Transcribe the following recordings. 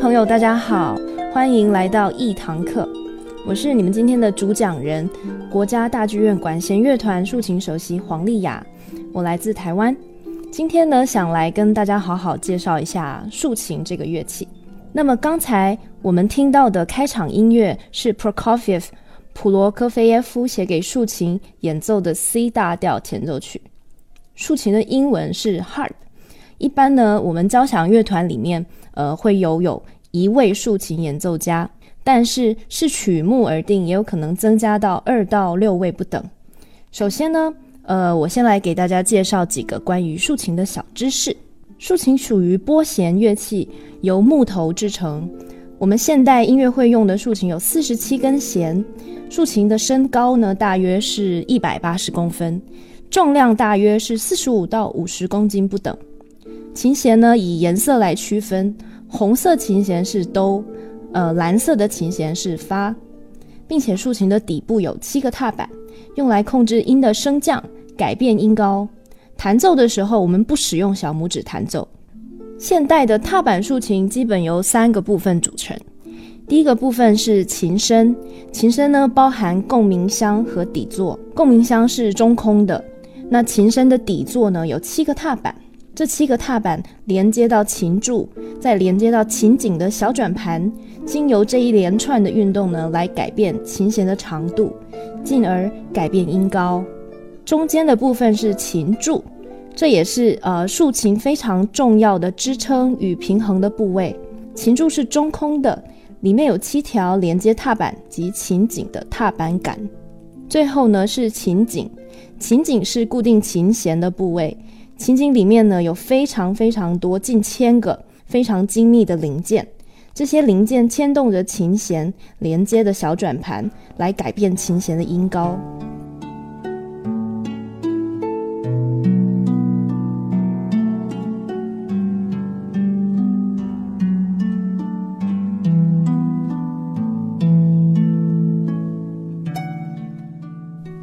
朋友，大家好，欢迎来到一堂课。我是你们今天的主讲人，国家大剧院管弦乐团竖琴首席黄丽雅。我来自台湾，今天呢，想来跟大家好好介绍一下竖琴这个乐器。那么刚才我们听到的开场音乐是 Prokofiev 普罗科菲耶夫写给竖琴演奏的 C 大调前奏曲。竖琴的英文是 harp。一般呢，我们交响乐团里面，呃，会有有一位竖琴演奏家，但是视曲目而定，也有可能增加到二到六位不等。首先呢，呃，我先来给大家介绍几个关于竖琴的小知识。竖琴属于拨弦乐器，由木头制成。我们现代音乐会用的竖琴有四十七根弦，竖琴的身高呢大约是一百八十公分，重量大约是四十五到五十公斤不等。琴弦呢以颜色来区分，红色琴弦是哆，呃，蓝色的琴弦是发，并且竖琴的底部有七个踏板，用来控制音的升降，改变音高。弹奏的时候，我们不使用小拇指弹奏。现代的踏板竖琴基本由三个部分组成。第一个部分是琴身，琴身呢包含共鸣箱和底座。共鸣箱是中空的。那琴身的底座呢有七个踏板，这七个踏板连接到琴柱，再连接到琴颈的小转盘，经由这一连串的运动呢来改变琴弦的长度，进而改变音高。中间的部分是琴柱，这也是呃竖琴非常重要的支撑与平衡的部位。琴柱是中空的，里面有七条连接踏板及琴颈的踏板杆。最后呢是琴颈，琴颈是固定琴弦的部位。琴颈里面呢有非常非常多近千个非常精密的零件，这些零件牵动着琴弦连接的小转盘，来改变琴弦的音高。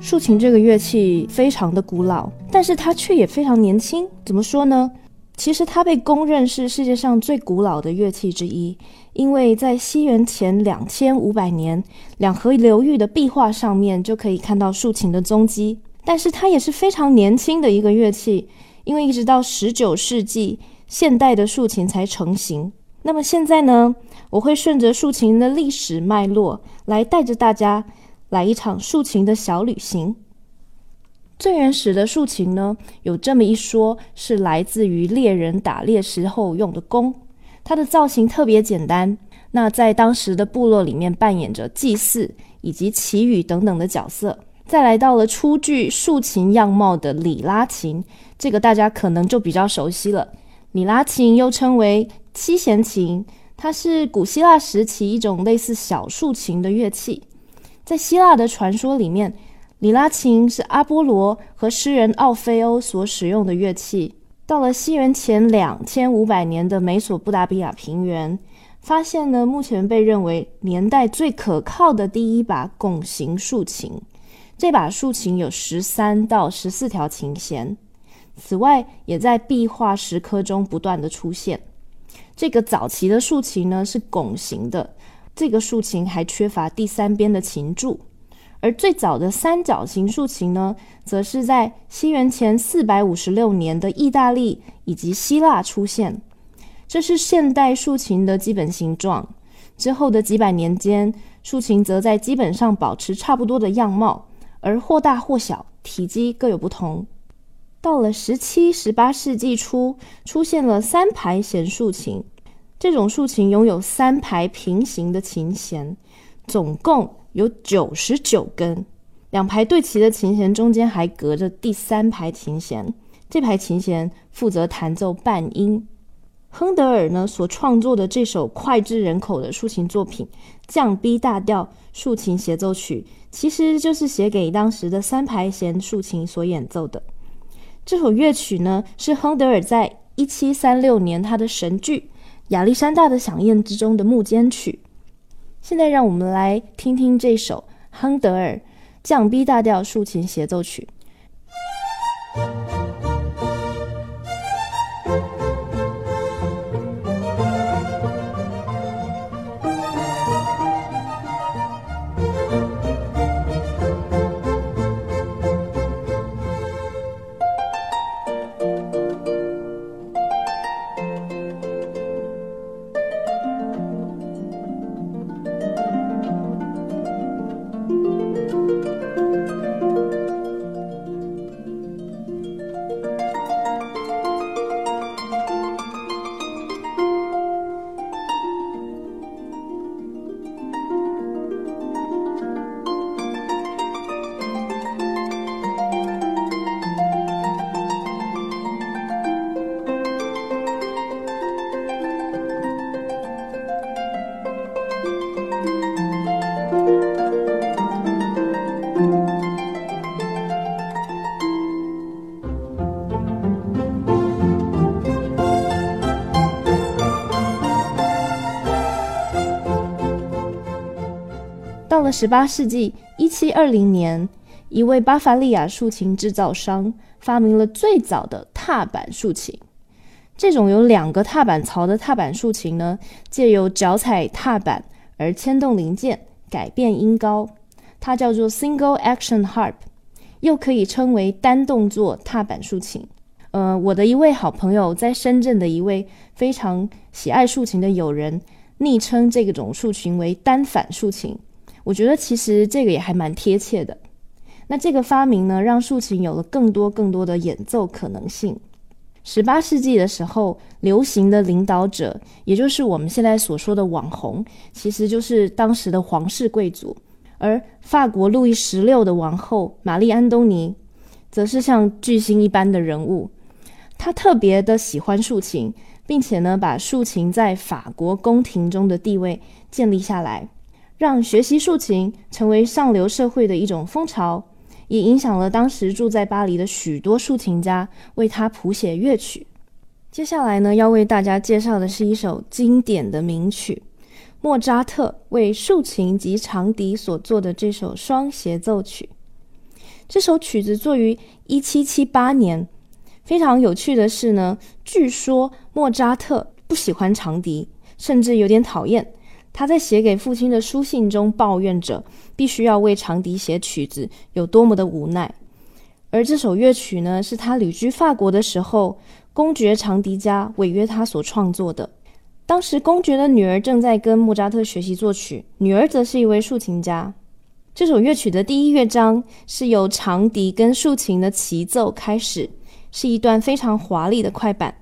竖琴这个乐器非常的古老，但是它却也非常年轻。怎么说呢？其实它被公认是世界上最古老的乐器之一，因为在西元前两千五百年，两河流域的壁画上面就可以看到竖琴的踪迹。但是它也是非常年轻的一个乐器，因为一直到十九世纪，现代的竖琴才成型。那么现在呢，我会顺着竖琴的历史脉络来带着大家。来一场竖琴的小旅行。最原始的竖琴呢，有这么一说，是来自于猎人打猎时候用的弓。它的造型特别简单，那在当时的部落里面扮演着祭祀以及祈雨等等的角色。再来到了初具竖琴样貌的里拉琴，这个大家可能就比较熟悉了。里拉琴又称为七弦琴，它是古希腊时期一种类似小竖琴的乐器。在希腊的传说里面，里拉琴是阿波罗和诗人奥菲欧所使用的乐器。到了西元前两千五百年的美索不达米亚平原，发现了目前被认为年代最可靠的第一把拱形竖琴。这把竖琴有十三到十四条琴弦。此外，也在壁画石刻中不断的出现。这个早期的竖琴呢，是拱形的。这个竖琴还缺乏第三边的琴柱，而最早的三角形竖琴呢，则是在西元前四百五十六年的意大利以及希腊出现。这是现代竖琴的基本形状。之后的几百年间，竖琴则在基本上保持差不多的样貌，而或大或小，体积各有不同。到了十七、十八世纪初，出现了三排弦竖琴。这种竖琴拥有三排平行的琴弦，总共有九十九根。两排对齐的琴弦中间还隔着第三排琴弦，这排琴弦负责弹奏半音。亨德尔呢所创作的这首脍炙人口的竖琴作品《降 B 大调竖琴协奏曲》，其实就是写给当时的三排弦竖琴所演奏的。这首乐曲呢是亨德尔在一七三六年他的神剧。亚历山大的响宴之中的幕间曲，现在让我们来听听这首亨德尔降 B 大调竖琴协奏曲。十八世纪一七二零年，一位巴伐利亚竖琴制造商发明了最早的踏板竖琴。这种有两个踏板槽的踏板竖琴呢，借由脚踩踏板而牵动零件，改变音高。它叫做 Single Action Harp，又可以称为单动作踏板竖琴。呃，我的一位好朋友在深圳的一位非常喜爱竖琴的友人，昵称这种竖琴为单反竖琴。我觉得其实这个也还蛮贴切的。那这个发明呢，让竖琴有了更多更多的演奏可能性。十八世纪的时候，流行的领导者，也就是我们现在所说的网红，其实就是当时的皇室贵族。而法国路易十六的王后玛丽安东尼，则是像巨星一般的人物。她特别的喜欢竖琴，并且呢，把竖琴在法国宫廷中的地位建立下来，让学习竖琴成为上流社会的一种风潮。也影响了当时住在巴黎的许多竖琴家，为他谱写乐曲。接下来呢，要为大家介绍的是一首经典的名曲——莫扎特为竖琴及长笛所做的这首双协奏曲。这首曲子作于一七七八年。非常有趣的是呢，据说莫扎特不喜欢长笛，甚至有点讨厌。他在写给父亲的书信中抱怨着，必须要为长笛写曲子有多么的无奈。而这首乐曲呢，是他旅居法国的时候，公爵长笛家违约他所创作的。当时公爵的女儿正在跟莫扎特学习作曲，女儿则是一位竖琴家。这首乐曲的第一乐章是由长笛跟竖琴的齐奏开始，是一段非常华丽的快板。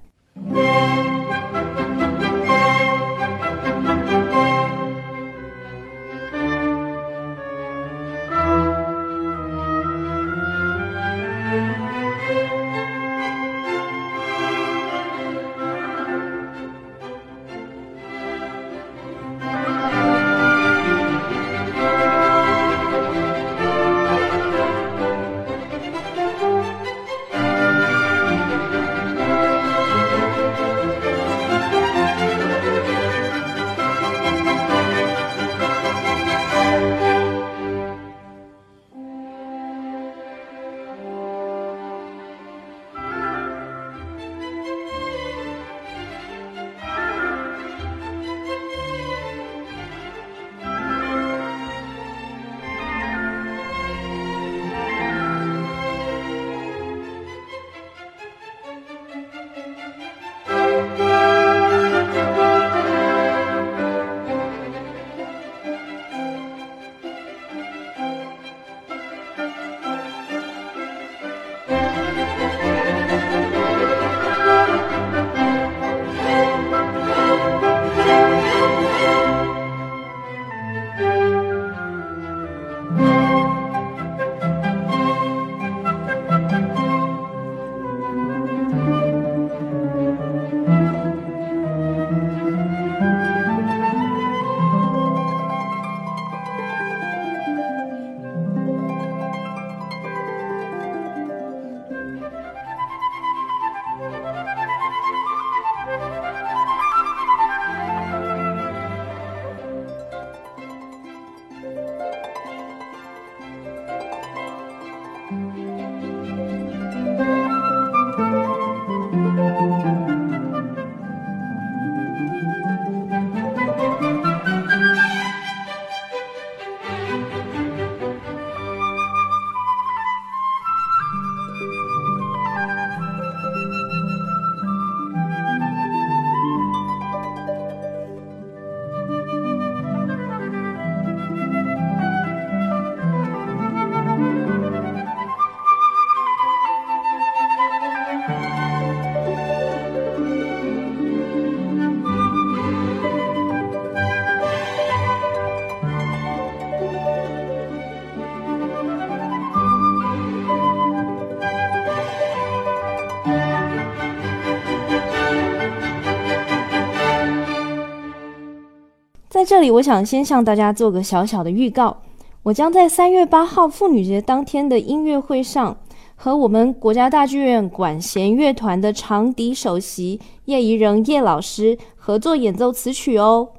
这里，我想先向大家做个小小的预告，我将在三月八号妇女节当天的音乐会上，和我们国家大剧院管弦乐团的长笛首席叶怡仁叶老师合作演奏此曲哦。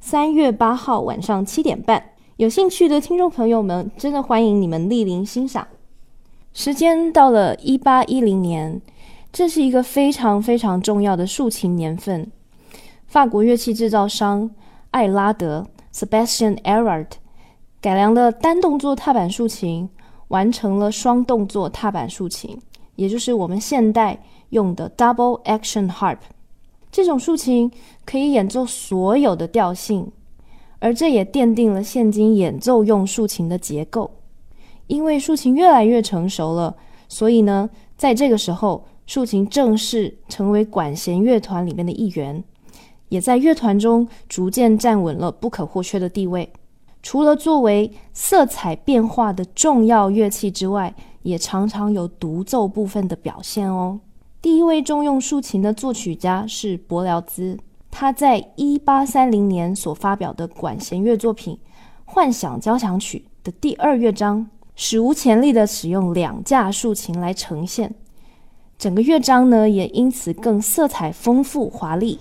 三月八号晚上七点半，有兴趣的听众朋友们，真的欢迎你们莅临欣赏。时间到了一八一零年，这是一个非常非常重要的竖琴年份。法国乐器制造商艾拉德 （Sebastian Erard） 改良了单动作踏板竖琴，完成了双动作踏板竖琴，也就是我们现代用的 Double Action Harp。这种竖琴可以演奏所有的调性，而这也奠定了现今演奏用竖琴的结构。因为竖琴越来越成熟了，所以呢，在这个时候，竖琴正式成为管弦乐团里面的一员，也在乐团中逐渐站稳了不可或缺的地位。除了作为色彩变化的重要乐器之外，也常常有独奏部分的表现哦。第一位重用竖琴的作曲家是伯辽兹，他在一八三零年所发表的管弦乐作品《幻想交响曲》的第二乐章，史无前例的使用两架竖琴来呈现，整个乐章呢也因此更色彩丰富华丽。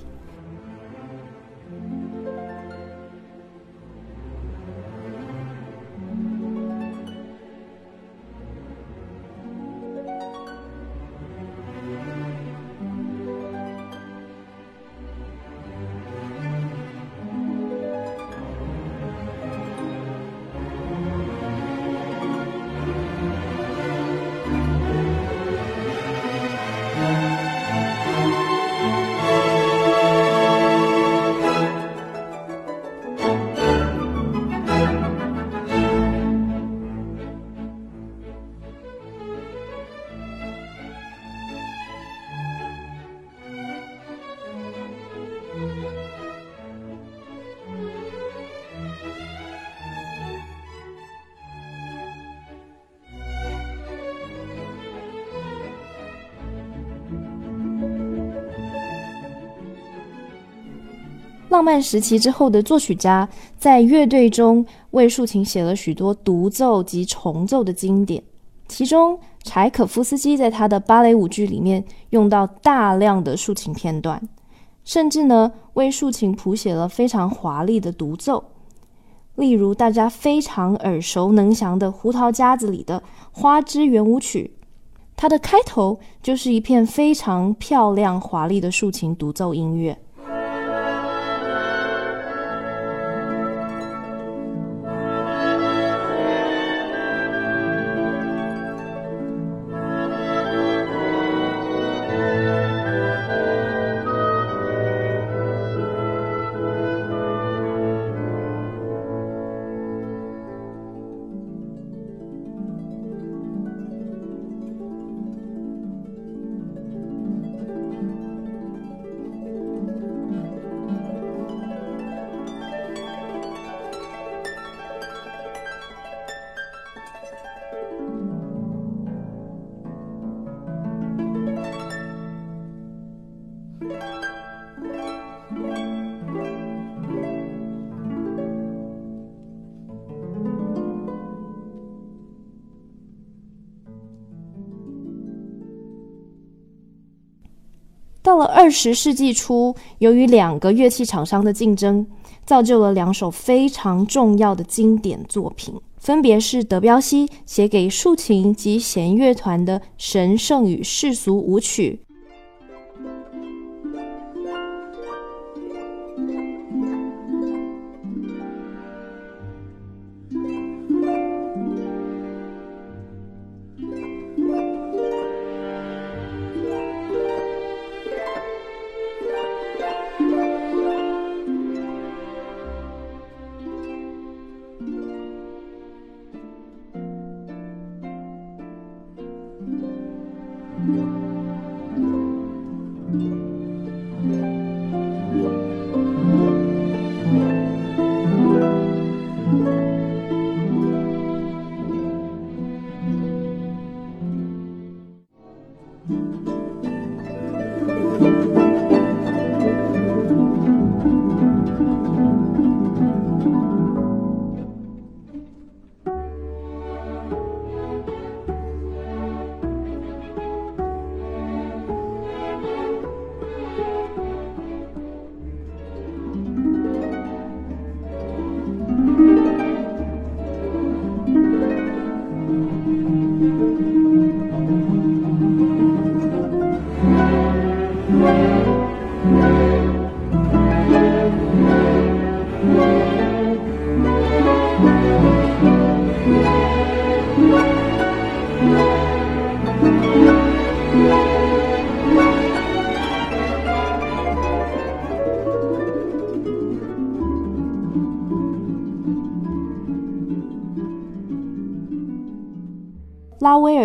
浪漫时期之后的作曲家，在乐队中为竖琴写了许多独奏及重奏的经典。其中，柴可夫斯基在他的芭蕾舞剧里面用到大量的竖琴片段，甚至呢为竖琴谱写了非常华丽的独奏。例如大家非常耳熟能详的《胡桃夹子》里的花之圆舞曲，它的开头就是一片非常漂亮华丽的竖琴独奏音乐。到了二十世纪初，由于两个乐器厂商的竞争，造就了两首非常重要的经典作品，分别是德彪西写给竖琴及弦乐团的《神圣与世俗舞曲》。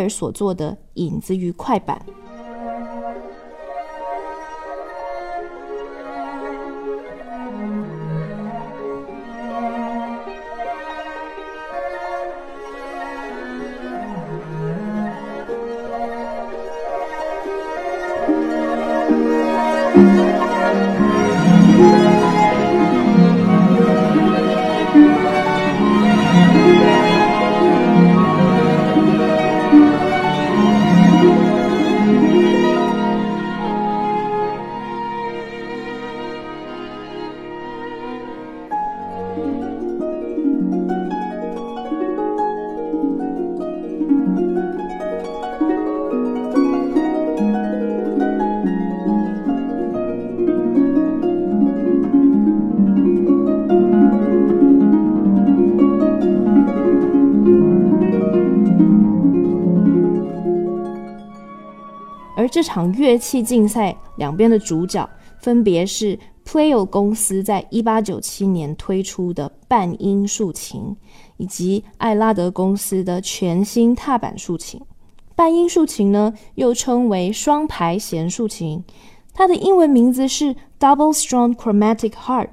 尔所做的《影子与快板》。这场乐器竞赛两边的主角分别是 Pleo 公司在一八九七年推出的半音竖琴，以及艾拉德公司的全新踏板竖琴。半音竖琴呢，又称为双排弦竖琴，它的英文名字是 Double Strong Chromatic Harp。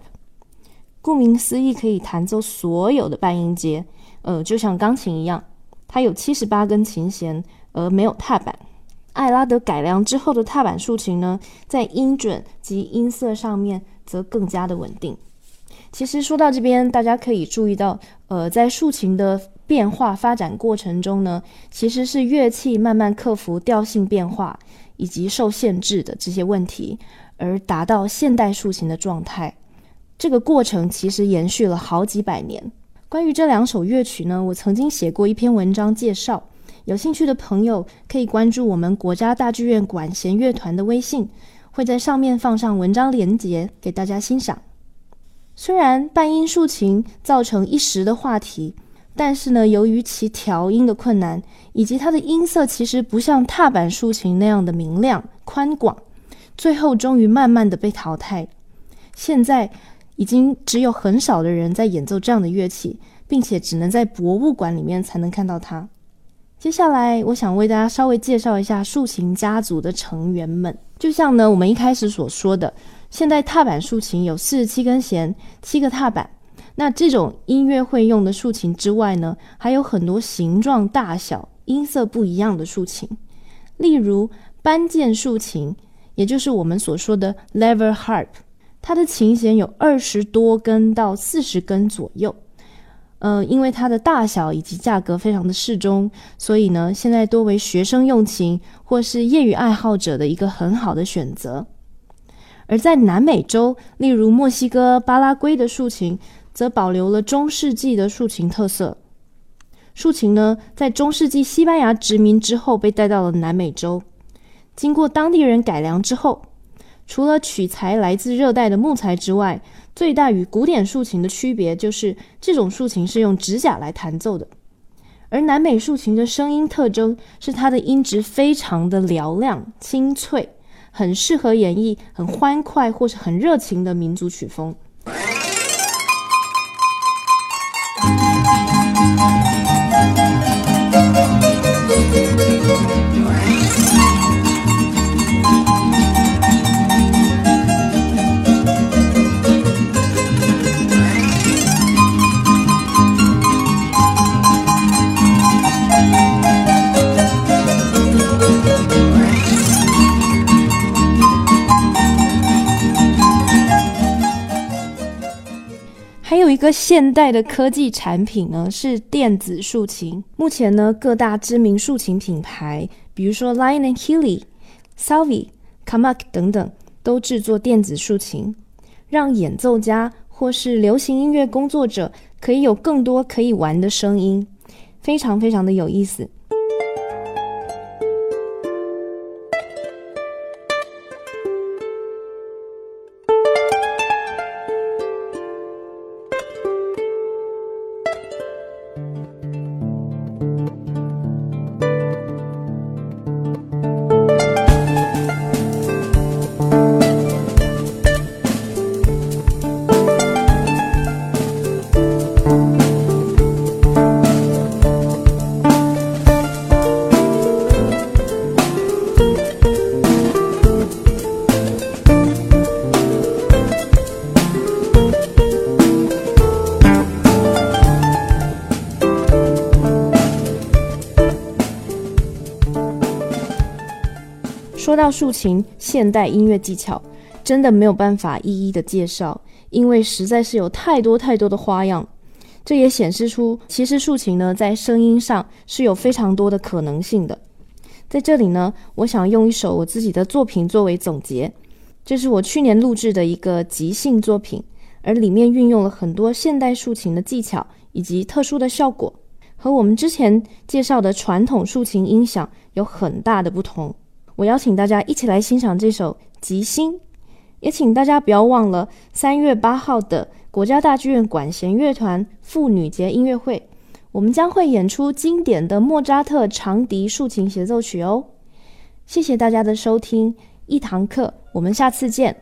顾名思义，可以弹奏所有的半音阶，呃，就像钢琴一样，它有七十八根琴弦，而没有踏板。艾拉德改良之后的踏板竖琴呢，在音准及音色上面则更加的稳定。其实说到这边，大家可以注意到，呃，在竖琴的变化发展过程中呢，其实是乐器慢慢克服调性变化以及受限制的这些问题，而达到现代竖琴的状态。这个过程其实延续了好几百年。关于这两首乐曲呢，我曾经写过一篇文章介绍。有兴趣的朋友可以关注我们国家大剧院管弦乐团的微信，会在上面放上文章连结给大家欣赏。虽然半音竖琴造成一时的话题，但是呢，由于其调音的困难，以及它的音色其实不像踏板竖琴那样的明亮宽广，最后终于慢慢的被淘汰。现在已经只有很少的人在演奏这样的乐器，并且只能在博物馆里面才能看到它。接下来，我想为大家稍微介绍一下竖琴家族的成员们。就像呢，我们一开始所说的，现在踏板竖琴有四十七根弦、七个踏板。那这种音乐会用的竖琴之外呢，还有很多形状、大小、音色不一样的竖琴。例如班键竖琴，也就是我们所说的 lever harp，它的琴弦有二十多根到四十根左右。呃，因为它的大小以及价格非常的适中，所以呢，现在多为学生用琴或是业余爱好者的一个很好的选择。而在南美洲，例如墨西哥、巴拉圭的竖琴，则保留了中世纪的竖琴特色。竖琴呢，在中世纪西班牙殖民之后被带到了南美洲，经过当地人改良之后，除了取材来自热带的木材之外，最大与古典竖琴的区别就是，这种竖琴是用指甲来弹奏的，而南美竖琴的声音特征是它的音质非常的嘹亮、清脆，很适合演绎很欢快或是很热情的民族曲风。现代的科技产品呢，是电子竖琴。目前呢，各大知名竖琴品牌，比如说 Lion and Healy、Salvi、Kamak 等等，都制作电子竖琴，让演奏家或是流行音乐工作者可以有更多可以玩的声音，非常非常的有意思。到竖琴现代音乐技巧，真的没有办法一一的介绍，因为实在是有太多太多的花样。这也显示出，其实竖琴呢，在声音上是有非常多的可能性的。在这里呢，我想用一首我自己的作品作为总结，这是我去年录制的一个即兴作品，而里面运用了很多现代竖琴的技巧以及特殊的效果，和我们之前介绍的传统竖琴音响有很大的不同。我邀请大家一起来欣赏这首吉星，也请大家不要忘了三月八号的国家大剧院管弦乐团妇女节音乐会，我们将会演出经典的莫扎特长笛竖琴协奏曲哦。谢谢大家的收听，一堂课，我们下次见。